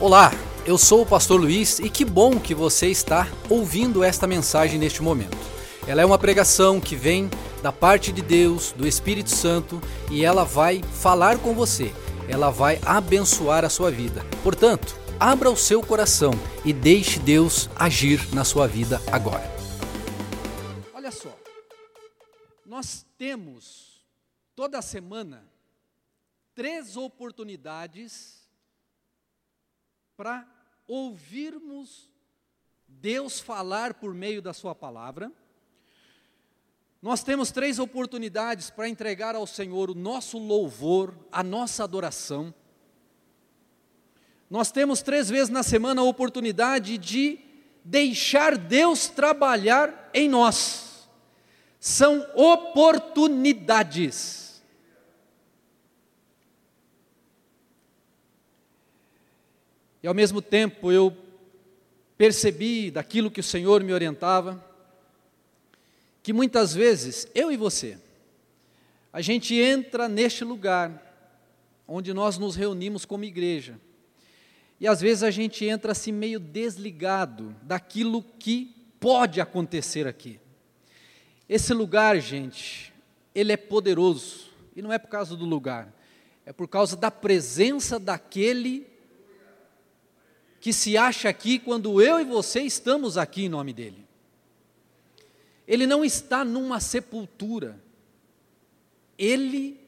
Olá, eu sou o pastor Luiz e que bom que você está ouvindo esta mensagem neste momento. Ela é uma pregação que vem da parte de Deus, do Espírito Santo, e ela vai falar com você. Ela vai abençoar a sua vida. Portanto, abra o seu coração e deixe Deus agir na sua vida agora. Olha só, nós temos toda semana três oportunidades para ouvirmos Deus falar por meio da Sua palavra. Nós temos três oportunidades para entregar ao Senhor o nosso louvor, a nossa adoração. Nós temos três vezes na semana a oportunidade de deixar Deus trabalhar em nós. São oportunidades. E ao mesmo tempo eu percebi daquilo que o Senhor me orientava, que muitas vezes, eu e você, a gente entra neste lugar onde nós nos reunimos como igreja, e às vezes a gente entra assim meio desligado daquilo que pode acontecer aqui. Esse lugar, gente, ele é poderoso, e não é por causa do lugar, é por causa da presença daquele que se acha aqui quando eu e você estamos aqui em nome dele. Ele não está numa sepultura, ele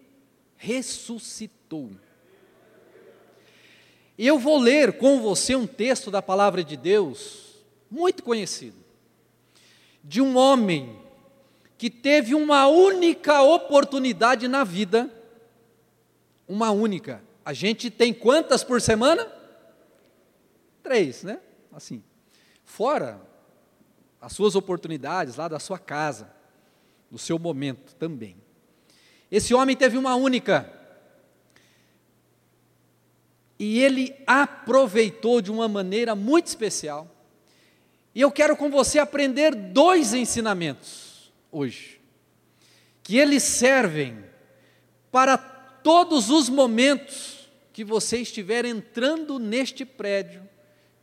ressuscitou. Eu vou ler com você um texto da palavra de Deus, muito conhecido, de um homem que teve uma única oportunidade na vida, uma única. A gente tem quantas por semana? Três, né? Assim. Fora as suas oportunidades lá da sua casa, do seu momento também. Esse homem teve uma única. E ele aproveitou de uma maneira muito especial. E eu quero com você aprender dois ensinamentos hoje, que eles servem para todos os momentos que você estiver entrando neste prédio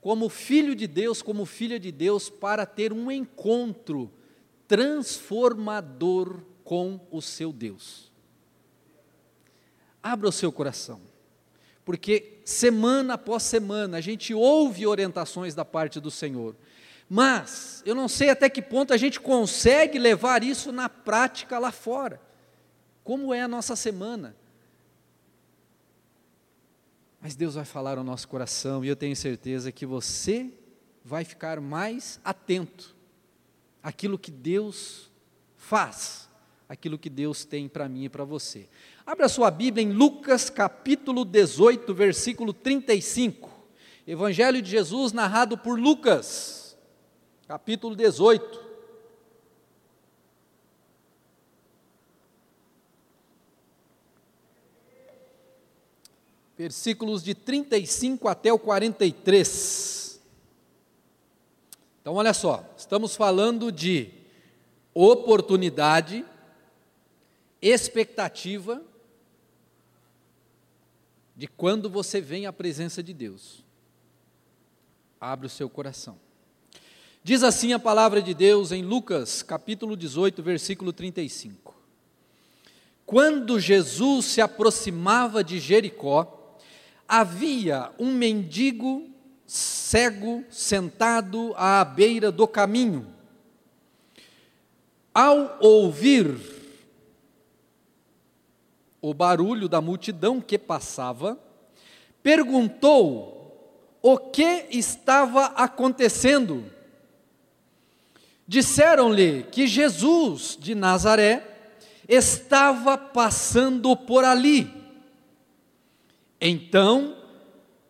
como filho de Deus, como filha de Deus, para ter um encontro transformador com o seu Deus. Abra o seu coração, porque semana após semana a gente ouve orientações da parte do Senhor, mas eu não sei até que ponto a gente consegue levar isso na prática lá fora. Como é a nossa semana? Mas Deus vai falar ao nosso coração e eu tenho certeza que você vai ficar mais atento àquilo que Deus faz, aquilo que Deus tem para mim e para você. Abra sua Bíblia em Lucas capítulo 18, versículo 35. Evangelho de Jesus narrado por Lucas, capítulo 18. Versículos de 35 até o 43. Então, olha só, estamos falando de oportunidade, expectativa de quando você vem à presença de Deus. Abre o seu coração. Diz assim a palavra de Deus em Lucas, capítulo 18, versículo 35. Quando Jesus se aproximava de Jericó, havia um mendigo cego sentado à beira do caminho. Ao ouvir o barulho da multidão que passava, perguntou o que estava acontecendo. Disseram-lhe que Jesus de Nazaré estava passando por ali. Então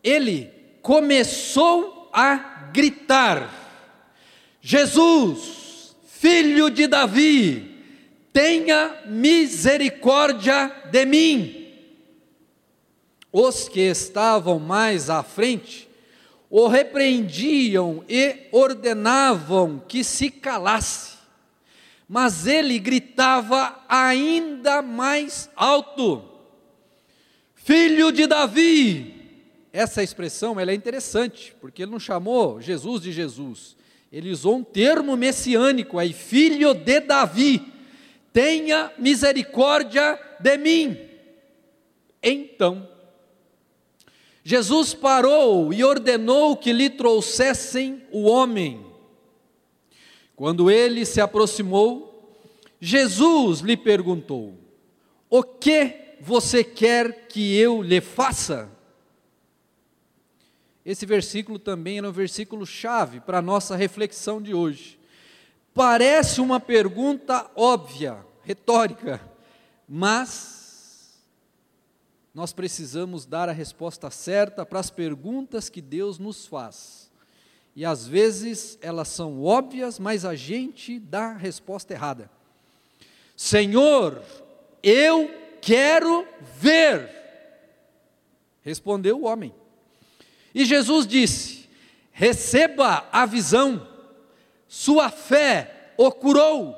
ele começou a gritar: Jesus, filho de Davi, tenha misericórdia de mim. Os que estavam mais à frente o repreendiam e ordenavam que se calasse, mas ele gritava ainda mais alto: Filho de Davi, essa expressão ela é interessante, porque ele não chamou Jesus de Jesus. Ele usou um termo messiânico aí, filho de Davi. Tenha misericórdia de mim. Então, Jesus parou e ordenou que lhe trouxessem o homem. Quando ele se aproximou, Jesus lhe perguntou: O que você quer que eu lhe faça? Esse versículo também é um versículo chave para a nossa reflexão de hoje. Parece uma pergunta óbvia, retórica, mas nós precisamos dar a resposta certa para as perguntas que Deus nos faz. E às vezes elas são óbvias, mas a gente dá a resposta errada. Senhor, eu quero ver. Respondeu o homem. E Jesus disse: receba a visão, sua fé o curou.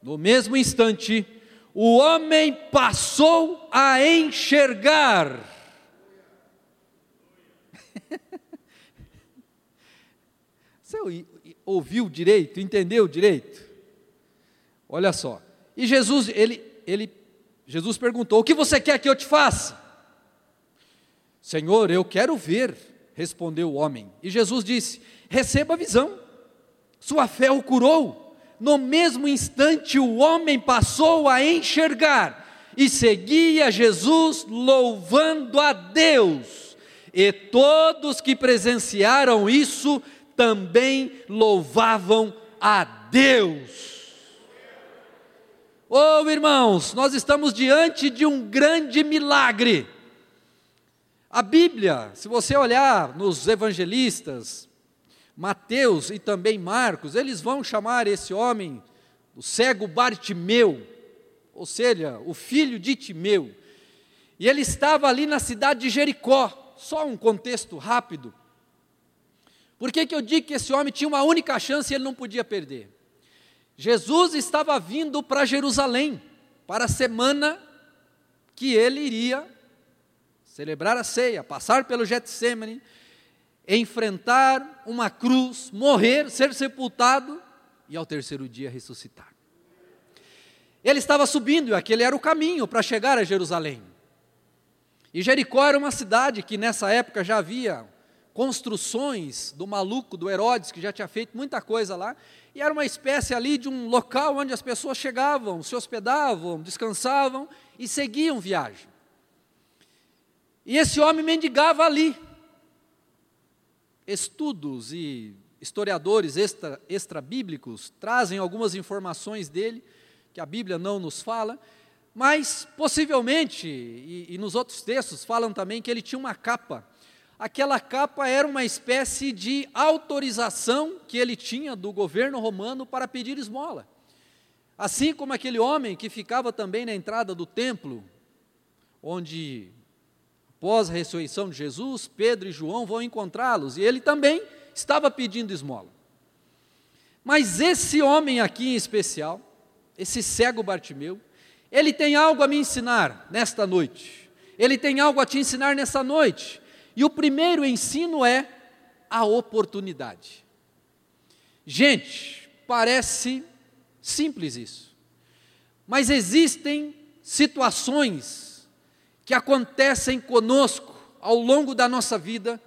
No mesmo instante, o homem passou a enxergar. Você ouviu direito, entendeu direito? Olha só. E Jesus, ele, ele, Jesus perguntou: O que você quer que eu te faça? Senhor, eu quero ver respondeu o homem. E Jesus disse: Receba a visão, sua fé o curou. No mesmo instante, o homem passou a enxergar e seguia Jesus, louvando a Deus. E todos que presenciaram isso também louvavam a Deus. Oh, irmãos, nós estamos diante de um grande milagre. A Bíblia, se você olhar nos evangelistas, Mateus e também Marcos, eles vão chamar esse homem o cego Bartimeu, ou seja, o filho de Timeu. E ele estava ali na cidade de Jericó, só um contexto rápido. Por que, que eu digo que esse homem tinha uma única chance e ele não podia perder? Jesus estava vindo para Jerusalém, para a semana que ele iria celebrar a ceia, passar pelo Getsemane, enfrentar uma cruz, morrer, ser sepultado e ao terceiro dia ressuscitar. Ele estava subindo e aquele era o caminho para chegar a Jerusalém. E Jericó era uma cidade que nessa época já havia construções do maluco, do Herodes, que já tinha feito muita coisa lá, e era uma espécie ali de um local onde as pessoas chegavam, se hospedavam, descansavam e seguiam viagem. E esse homem mendigava ali. Estudos e historiadores extra, extra-bíblicos trazem algumas informações dele, que a Bíblia não nos fala, mas possivelmente, e, e nos outros textos falam também que ele tinha uma capa. Aquela capa era uma espécie de autorização que ele tinha do governo romano para pedir esmola. Assim como aquele homem que ficava também na entrada do templo, onde Após a ressurreição de Jesus, Pedro e João vão encontrá-los e ele também estava pedindo esmola. Mas esse homem aqui em especial, esse cego Bartimeu, ele tem algo a me ensinar nesta noite. Ele tem algo a te ensinar nessa noite. E o primeiro ensino é a oportunidade. Gente, parece simples isso. Mas existem situações que acontecem conosco ao longo da nossa vida,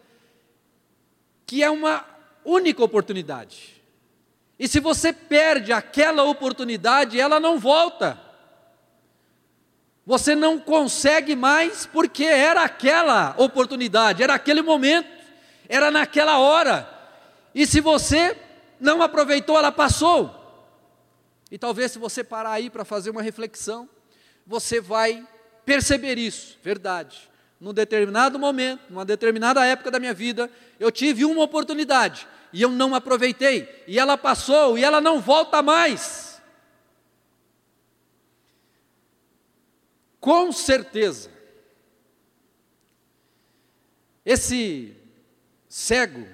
que é uma única oportunidade. E se você perde aquela oportunidade, ela não volta. Você não consegue mais porque era aquela oportunidade, era aquele momento, era naquela hora. E se você não aproveitou, ela passou. E talvez se você parar aí para fazer uma reflexão, você vai perceber isso, verdade. Num determinado momento, numa determinada época da minha vida, eu tive uma oportunidade e eu não aproveitei, e ela passou e ela não volta mais. Com certeza, esse cego,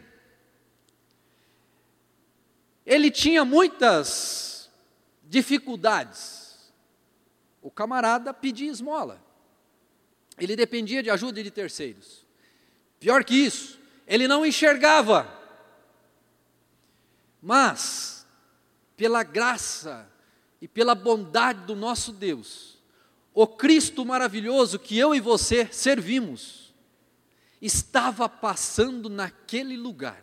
ele tinha muitas dificuldades o camarada pedia esmola. Ele dependia de ajuda de terceiros. Pior que isso, ele não enxergava. Mas, pela graça e pela bondade do nosso Deus, o Cristo maravilhoso que eu e você servimos, estava passando naquele lugar.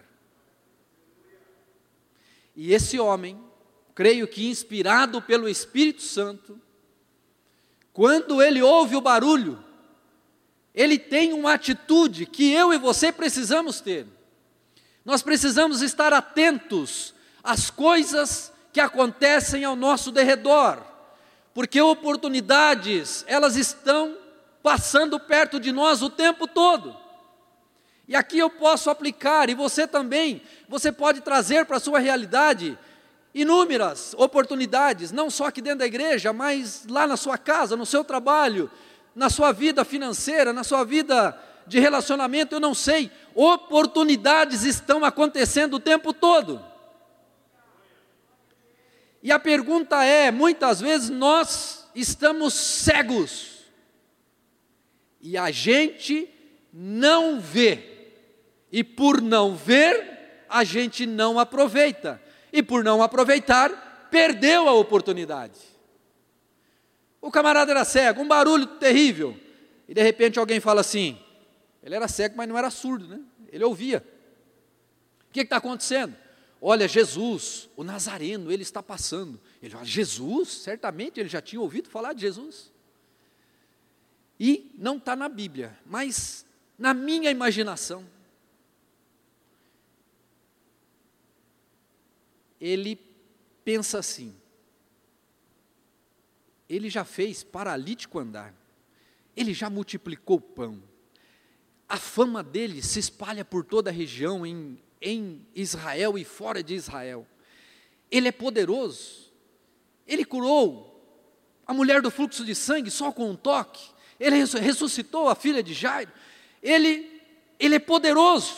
E esse homem, creio que inspirado pelo Espírito Santo, quando ele ouve o barulho, ele tem uma atitude que eu e você precisamos ter. Nós precisamos estar atentos às coisas que acontecem ao nosso derredor, porque oportunidades, elas estão passando perto de nós o tempo todo. E aqui eu posso aplicar, e você também, você pode trazer para a sua realidade inúmeras oportunidades, não só aqui dentro da igreja, mas lá na sua casa, no seu trabalho, na sua vida financeira, na sua vida de relacionamento, eu não sei, oportunidades estão acontecendo o tempo todo. E a pergunta é: muitas vezes nós estamos cegos e a gente não vê, e por não ver, a gente não aproveita, e por não aproveitar, perdeu a oportunidade. O camarada era cego, um barulho terrível. E de repente alguém fala assim: ele era cego, mas não era surdo, né? Ele ouvia. O que está acontecendo? Olha, Jesus, o Nazareno, ele está passando. Ele fala, Jesus? Certamente ele já tinha ouvido falar de Jesus. E não está na Bíblia, mas na minha imaginação. Ele pensa assim: ele já fez paralítico andar, ele já multiplicou pão. A fama dele se espalha por toda a região, em, em Israel e fora de Israel. Ele é poderoso, ele curou a mulher do fluxo de sangue só com um toque, ele ressuscitou a filha de Jairo, ele, ele é poderoso.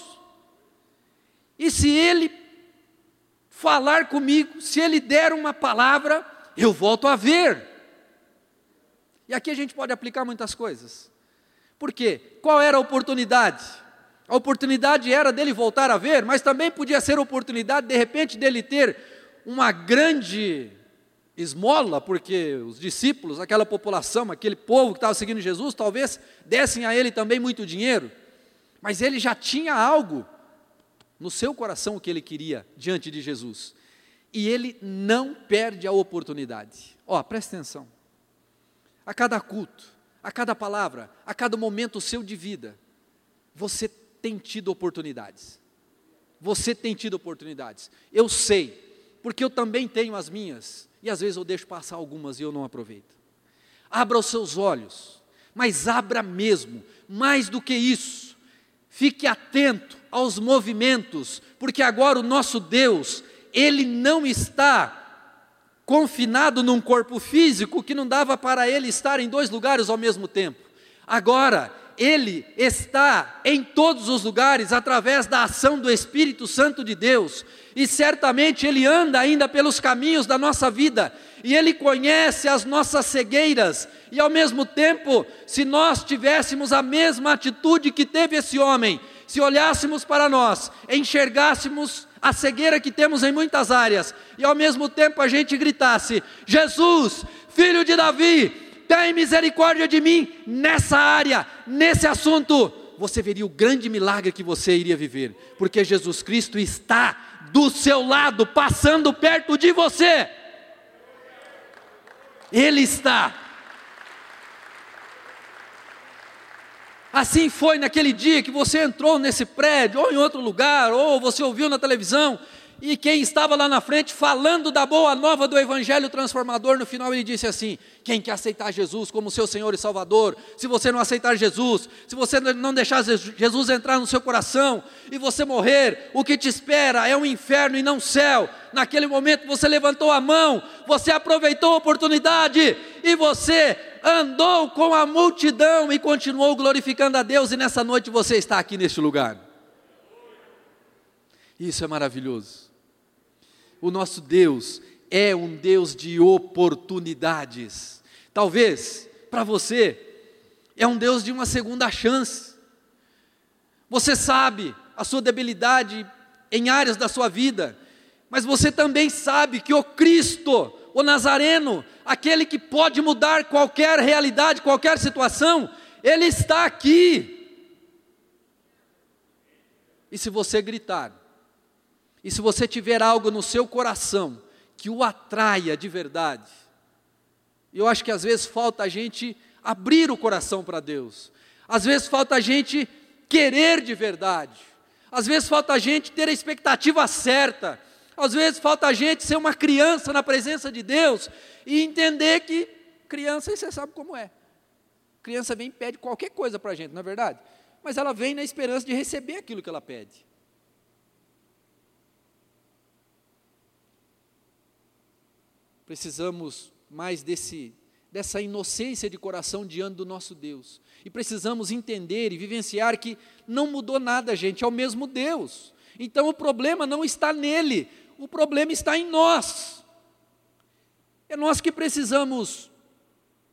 E se ele falar comigo, se ele der uma palavra, eu volto a ver. E aqui a gente pode aplicar muitas coisas. Por quê? Qual era a oportunidade? A oportunidade era dele voltar a ver, mas também podia ser a oportunidade, de repente, dele ter uma grande esmola, porque os discípulos, aquela população, aquele povo que estava seguindo Jesus, talvez dessem a ele também muito dinheiro, mas ele já tinha algo no seu coração que ele queria diante de Jesus. E ele não perde a oportunidade. Ó, oh, presta atenção a cada culto, a cada palavra, a cada momento seu de vida, você tem tido oportunidades. Você tem tido oportunidades. Eu sei, porque eu também tenho as minhas, e às vezes eu deixo passar algumas e eu não aproveito. Abra os seus olhos, mas abra mesmo, mais do que isso. Fique atento aos movimentos, porque agora o nosso Deus, ele não está confinado num corpo físico que não dava para ele estar em dois lugares ao mesmo tempo. Agora, ele está em todos os lugares através da ação do Espírito Santo de Deus, e certamente ele anda ainda pelos caminhos da nossa vida, e ele conhece as nossas cegueiras, e ao mesmo tempo, se nós tivéssemos a mesma atitude que teve esse homem, se olhássemos para nós, enxergássemos a cegueira que temos em muitas áreas, e ao mesmo tempo a gente gritasse: Jesus, filho de Davi, tem misericórdia de mim nessa área, nesse assunto, você veria o grande milagre que você iria viver, porque Jesus Cristo está do seu lado, passando perto de você. Ele está. Assim foi naquele dia que você entrou nesse prédio, ou em outro lugar, ou você ouviu na televisão, e quem estava lá na frente falando da boa nova do Evangelho transformador, no final ele disse assim: Quem quer aceitar Jesus como seu Senhor e Salvador, se você não aceitar Jesus, se você não deixar Jesus entrar no seu coração e você morrer, o que te espera é um inferno e não céu. Naquele momento você levantou a mão, você aproveitou a oportunidade e você andou com a multidão e continuou glorificando a Deus, e nessa noite você está aqui neste lugar. Isso é maravilhoso. O nosso Deus é um Deus de oportunidades. Talvez para você é um Deus de uma segunda chance. Você sabe a sua debilidade em áreas da sua vida, mas você também sabe que o Cristo, o Nazareno, aquele que pode mudar qualquer realidade, qualquer situação, ele está aqui. E se você gritar, e se você tiver algo no seu coração que o atraia de verdade, eu acho que às vezes falta a gente abrir o coração para Deus, às vezes falta a gente querer de verdade, às vezes falta a gente ter a expectativa certa, às vezes falta a gente ser uma criança na presença de Deus e entender que criança, você sabe como é. Criança vem e pede qualquer coisa para a gente, não é verdade? Mas ela vem na esperança de receber aquilo que ela pede. Precisamos mais desse dessa inocência de coração diante do nosso Deus. E precisamos entender e vivenciar que não mudou nada, gente, é o mesmo Deus. Então o problema não está nele, o problema está em nós. É nós que precisamos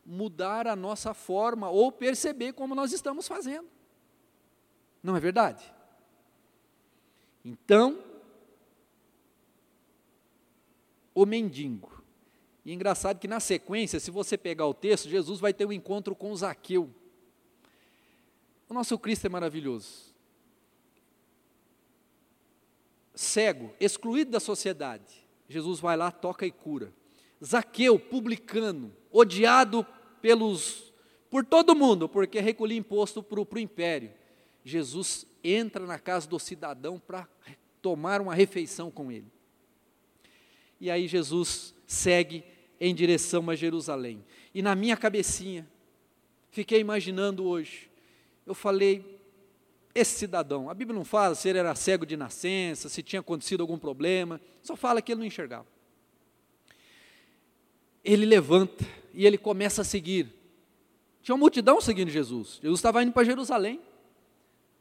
mudar a nossa forma ou perceber como nós estamos fazendo. Não é verdade? Então, o mendigo e é engraçado que na sequência, se você pegar o texto, Jesus vai ter um encontro com Zaqueu. O nosso Cristo é maravilhoso. Cego, excluído da sociedade, Jesus vai lá, toca e cura. Zaqueu, publicano, odiado pelos por todo mundo, porque recolhia imposto para o império. Jesus entra na casa do cidadão para tomar uma refeição com ele. E aí Jesus segue em direção a Jerusalém. E na minha cabecinha, fiquei imaginando hoje, eu falei, esse cidadão, a Bíblia não fala se ele era cego de nascença, se tinha acontecido algum problema, só fala que ele não enxergava. Ele levanta e ele começa a seguir. Tinha uma multidão seguindo Jesus. Jesus estava indo para Jerusalém.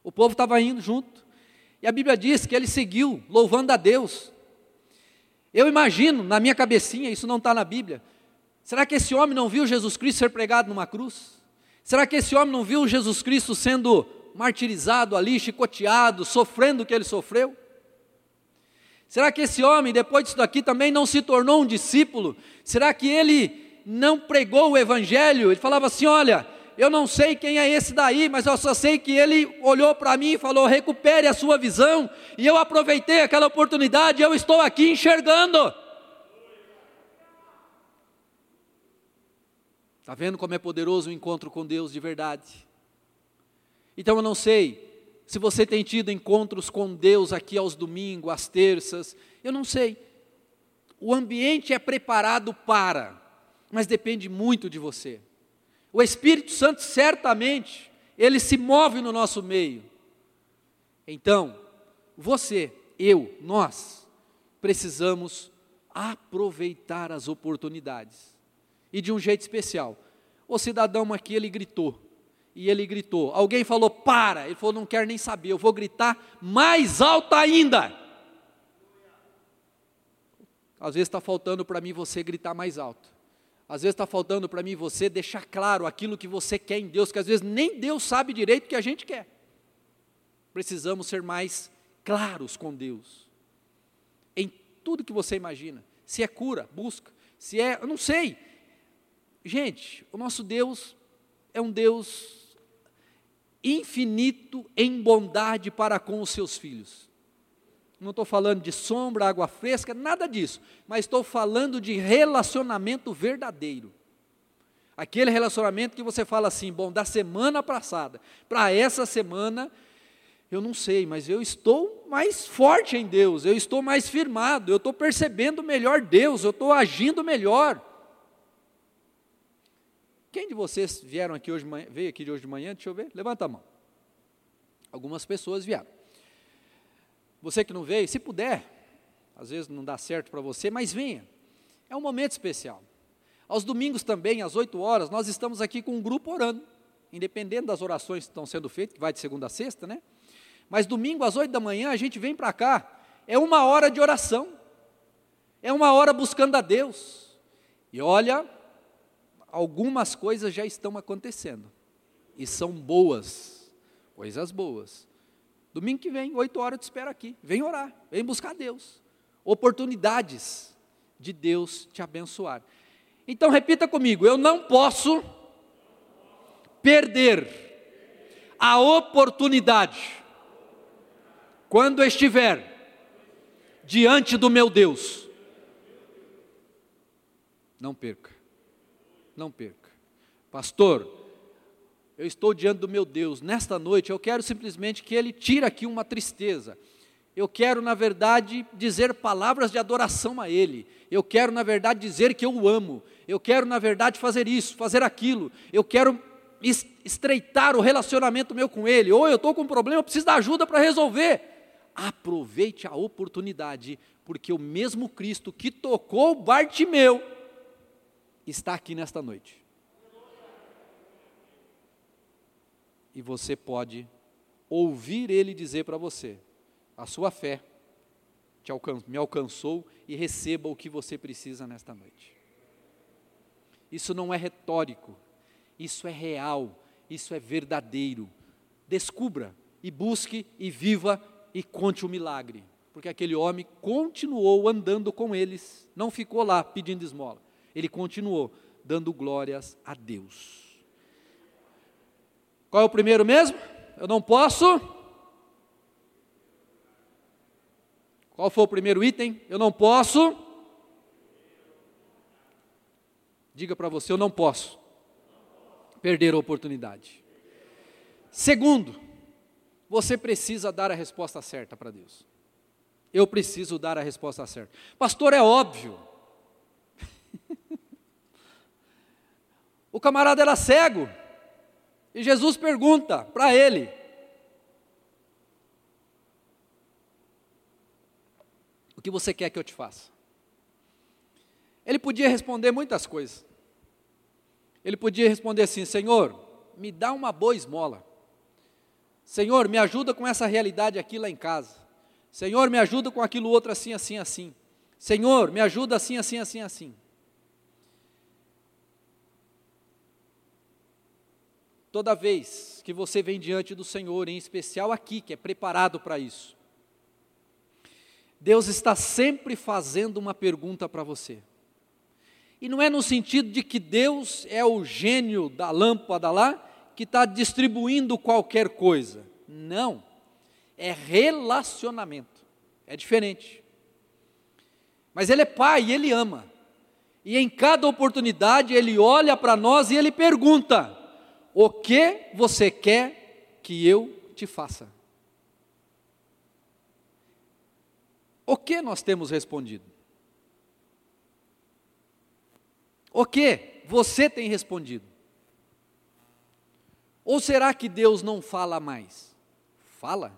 O povo estava indo junto. E a Bíblia diz que ele seguiu, louvando a Deus. Eu imagino, na minha cabecinha, isso não está na Bíblia. Será que esse homem não viu Jesus Cristo ser pregado numa cruz? Será que esse homem não viu Jesus Cristo sendo martirizado ali, chicoteado, sofrendo o que ele sofreu? Será que esse homem, depois disso daqui, também não se tornou um discípulo? Será que ele não pregou o Evangelho? Ele falava assim: olha, eu não sei quem é esse daí, mas eu só sei que ele olhou para mim e falou: recupere a sua visão. E eu aproveitei aquela oportunidade, eu estou aqui enxergando. Está vendo como é poderoso o encontro com Deus de verdade? Então eu não sei se você tem tido encontros com Deus aqui aos domingos, às terças, eu não sei. O ambiente é preparado para, mas depende muito de você. O Espírito Santo certamente, ele se move no nosso meio. Então, você, eu, nós, precisamos aproveitar as oportunidades. E de um jeito especial. O cidadão aqui, ele gritou. E ele gritou. Alguém falou, para. Ele falou, não quero nem saber, eu vou gritar mais alto ainda. Às vezes está faltando para mim você gritar mais alto. Às vezes está faltando para mim e você deixar claro aquilo que você quer em Deus, que às vezes nem Deus sabe direito o que a gente quer. Precisamos ser mais claros com Deus. Em tudo que você imagina. Se é cura, busca. Se é, eu não sei. Gente, o nosso Deus é um Deus infinito em bondade para com os seus filhos não estou falando de sombra, água fresca, nada disso, mas estou falando de relacionamento verdadeiro. Aquele relacionamento que você fala assim, bom, da semana passada para essa semana, eu não sei, mas eu estou mais forte em Deus, eu estou mais firmado, eu estou percebendo melhor Deus, eu estou agindo melhor. Quem de vocês vieram aqui hoje, veio aqui de hoje de manhã? Deixa eu ver, levanta a mão. Algumas pessoas vieram. Você que não veio, se puder, às vezes não dá certo para você, mas venha. É um momento especial. Aos domingos também, às 8 horas, nós estamos aqui com um grupo orando, independente das orações que estão sendo feitas, que vai de segunda a sexta, né? Mas domingo às 8 da manhã a gente vem para cá, é uma hora de oração, é uma hora buscando a Deus. E olha, algumas coisas já estão acontecendo, e são boas, coisas boas. Domingo que vem, 8 horas eu te espero aqui. Vem orar, vem buscar Deus. Oportunidades de Deus te abençoar. Então repita comigo: eu não posso perder a oportunidade quando estiver diante do meu Deus. Não perca, não perca. Pastor, eu estou diante do meu Deus, nesta noite eu quero simplesmente que Ele tire aqui uma tristeza. Eu quero, na verdade, dizer palavras de adoração a Ele. Eu quero, na verdade, dizer que eu o amo. Eu quero, na verdade, fazer isso, fazer aquilo. Eu quero estreitar o relacionamento meu com Ele. Ou eu estou com um problema, eu preciso da ajuda para resolver. Aproveite a oportunidade, porque o mesmo Cristo que tocou Bartimeu está aqui nesta noite. E você pode ouvir Ele dizer para você: a sua fé alcan me alcançou e receba o que você precisa nesta noite. Isso não é retórico, isso é real, isso é verdadeiro. Descubra e busque e viva e conte o milagre, porque aquele homem continuou andando com eles, não ficou lá pedindo esmola, ele continuou dando glórias a Deus. Qual é o primeiro mesmo? Eu não posso Qual foi o primeiro item? Eu não posso. Diga para você, eu não posso perder a oportunidade. Segundo, você precisa dar a resposta certa para Deus. Eu preciso dar a resposta certa. Pastor, é óbvio. o camarada era cego. E Jesus pergunta para ele: que você quer que eu te faça? Ele podia responder muitas coisas. Ele podia responder assim: Senhor, me dá uma boa esmola. Senhor, me ajuda com essa realidade aqui lá em casa. Senhor, me ajuda com aquilo outro assim, assim, assim. Senhor, me ajuda assim, assim, assim, assim. Toda vez que você vem diante do Senhor, em especial aqui, que é preparado para isso, Deus está sempre fazendo uma pergunta para você. E não é no sentido de que Deus é o gênio da lâmpada lá, que está distribuindo qualquer coisa. Não. É relacionamento. É diferente. Mas Ele é Pai Ele ama. E em cada oportunidade Ele olha para nós e Ele pergunta: O que você quer que eu te faça? O que nós temos respondido? O que você tem respondido? Ou será que Deus não fala mais? Fala.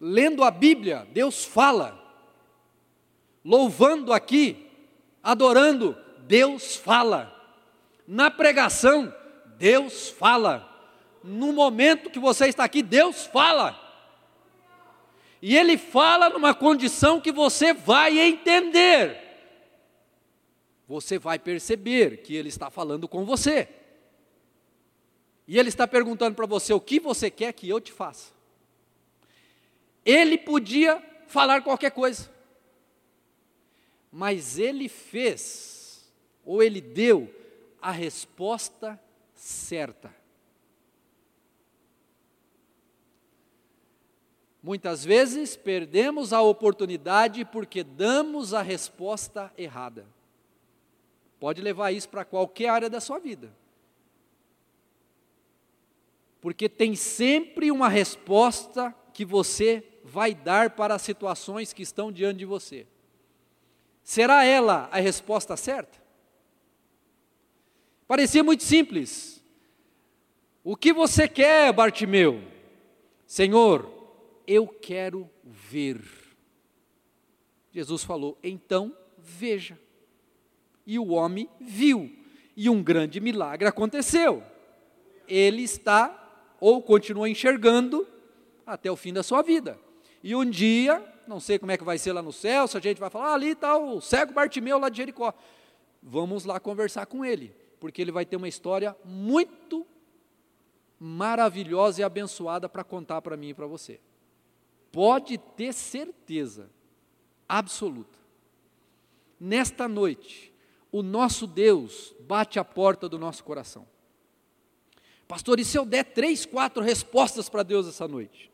Lendo a Bíblia, Deus fala. Louvando aqui, adorando, Deus fala. Na pregação, Deus fala. No momento que você está aqui, Deus fala. E ele fala numa condição que você vai entender. Você vai perceber que ele está falando com você. E ele está perguntando para você: o que você quer que eu te faça? Ele podia falar qualquer coisa, mas ele fez, ou ele deu, a resposta certa. Muitas vezes perdemos a oportunidade porque damos a resposta errada. Pode levar isso para qualquer área da sua vida. Porque tem sempre uma resposta que você vai dar para as situações que estão diante de você. Será ela a resposta certa? Parecia muito simples. O que você quer, Bartimeu? Senhor, eu quero ver. Jesus falou: então veja. E o homem viu, e um grande milagre aconteceu. Ele está, ou continua enxergando, até o fim da sua vida. E um dia, não sei como é que vai ser lá no céu, se a gente vai falar, ah, ali está o cego Bartimeu lá de Jericó. Vamos lá conversar com ele, porque ele vai ter uma história muito maravilhosa e abençoada para contar para mim e para você. Pode ter certeza absoluta. Nesta noite, o nosso Deus bate a porta do nosso coração. Pastor, e se eu der três, quatro respostas para Deus essa noite?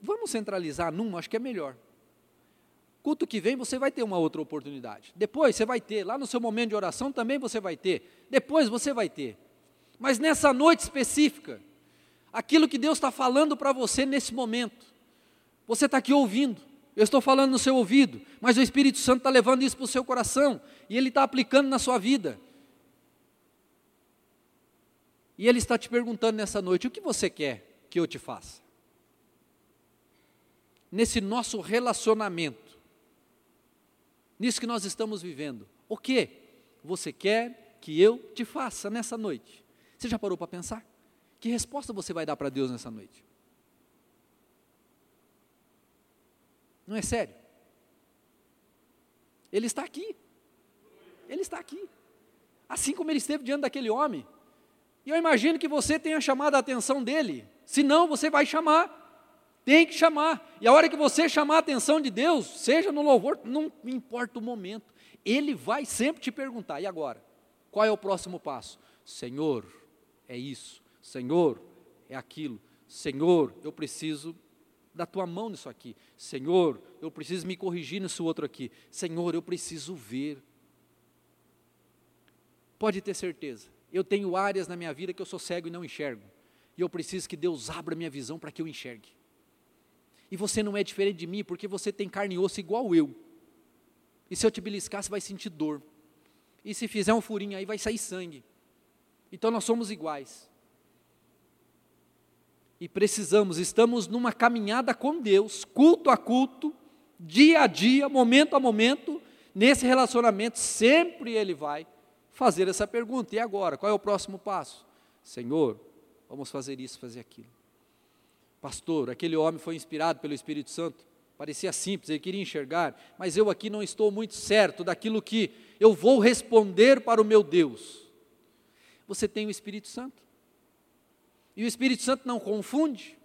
Vamos centralizar numa, acho que é melhor. Culto que vem você vai ter uma outra oportunidade. Depois você vai ter, lá no seu momento de oração também você vai ter. Depois você vai ter. Mas nessa noite específica, aquilo que Deus está falando para você nesse momento, você está aqui ouvindo, eu estou falando no seu ouvido, mas o Espírito Santo está levando isso para o seu coração e ele está aplicando na sua vida. E ele está te perguntando nessa noite: o que você quer que eu te faça? Nesse nosso relacionamento, nisso que nós estamos vivendo. O que você quer que eu te faça nessa noite? Você já parou para pensar? Que resposta você vai dar para Deus nessa noite? Não é sério? Ele está aqui. Ele está aqui. Assim como ele esteve diante daquele homem. E eu imagino que você tenha chamado a atenção dele. Se não, você vai chamar. Tem que chamar. E a hora que você chamar a atenção de Deus, seja no louvor, não importa o momento, Ele vai sempre te perguntar: e agora? Qual é o próximo passo? Senhor, é isso. Senhor, é aquilo. Senhor, eu preciso da tua mão nisso aqui. Senhor, eu preciso me corrigir nisso outro aqui. Senhor, eu preciso ver. Pode ter certeza, eu tenho áreas na minha vida que eu sou cego e não enxergo. E eu preciso que Deus abra minha visão para que eu enxergue. E você não é diferente de mim, porque você tem carne e osso igual eu. E se eu te beliscar, você vai sentir dor. E se fizer um furinho aí, vai sair sangue. Então nós somos iguais. E precisamos, estamos numa caminhada com Deus, culto a culto, dia a dia, momento a momento, nesse relacionamento, sempre Ele vai fazer essa pergunta: e agora? Qual é o próximo passo? Senhor, vamos fazer isso, fazer aquilo. Pastor, aquele homem foi inspirado pelo Espírito Santo. Parecia simples, ele queria enxergar, mas eu aqui não estou muito certo daquilo que eu vou responder para o meu Deus. Você tem o Espírito Santo. E o Espírito Santo não confunde.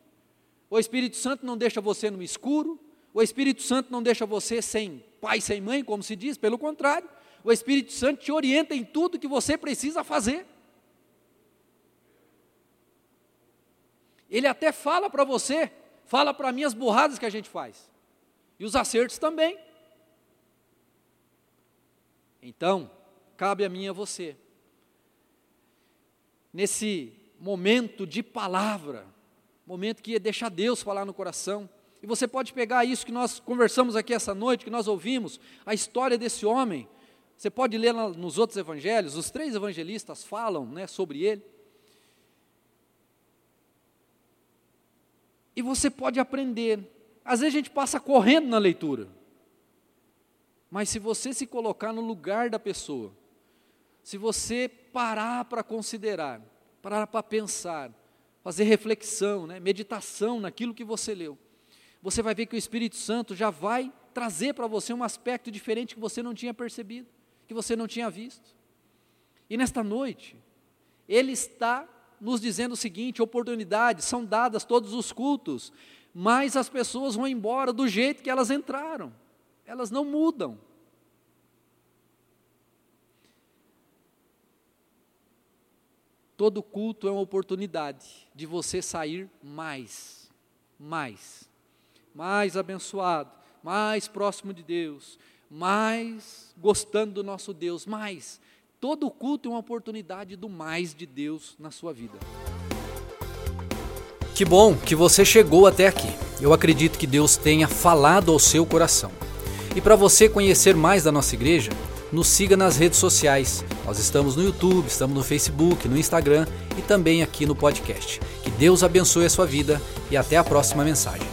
O Espírito Santo não deixa você no escuro. O Espírito Santo não deixa você sem pai, sem mãe, como se diz. Pelo contrário, o Espírito Santo te orienta em tudo que você precisa fazer. Ele até fala para você, fala para mim as burradas que a gente faz. E os acertos também. Então, cabe a mim e a você. Nesse momento de palavra, momento que ia deixar Deus falar no coração, e você pode pegar isso que nós conversamos aqui essa noite, que nós ouvimos, a história desse homem. Você pode ler nos outros evangelhos, os três evangelistas falam né, sobre ele. E você pode aprender. Às vezes a gente passa correndo na leitura, mas se você se colocar no lugar da pessoa, se você parar para considerar, parar para pensar, fazer reflexão, né, meditação naquilo que você leu, você vai ver que o Espírito Santo já vai trazer para você um aspecto diferente que você não tinha percebido, que você não tinha visto. E nesta noite, Ele está nos dizendo o seguinte: oportunidades são dadas todos os cultos, mas as pessoas vão embora do jeito que elas entraram, elas não mudam. Todo culto é uma oportunidade de você sair mais, mais, mais abençoado, mais próximo de Deus, mais gostando do nosso Deus, mais Todo culto é uma oportunidade do mais de Deus na sua vida. Que bom que você chegou até aqui. Eu acredito que Deus tenha falado ao seu coração. E para você conhecer mais da nossa igreja, nos siga nas redes sociais. Nós estamos no YouTube, estamos no Facebook, no Instagram e também aqui no podcast. Que Deus abençoe a sua vida e até a próxima mensagem.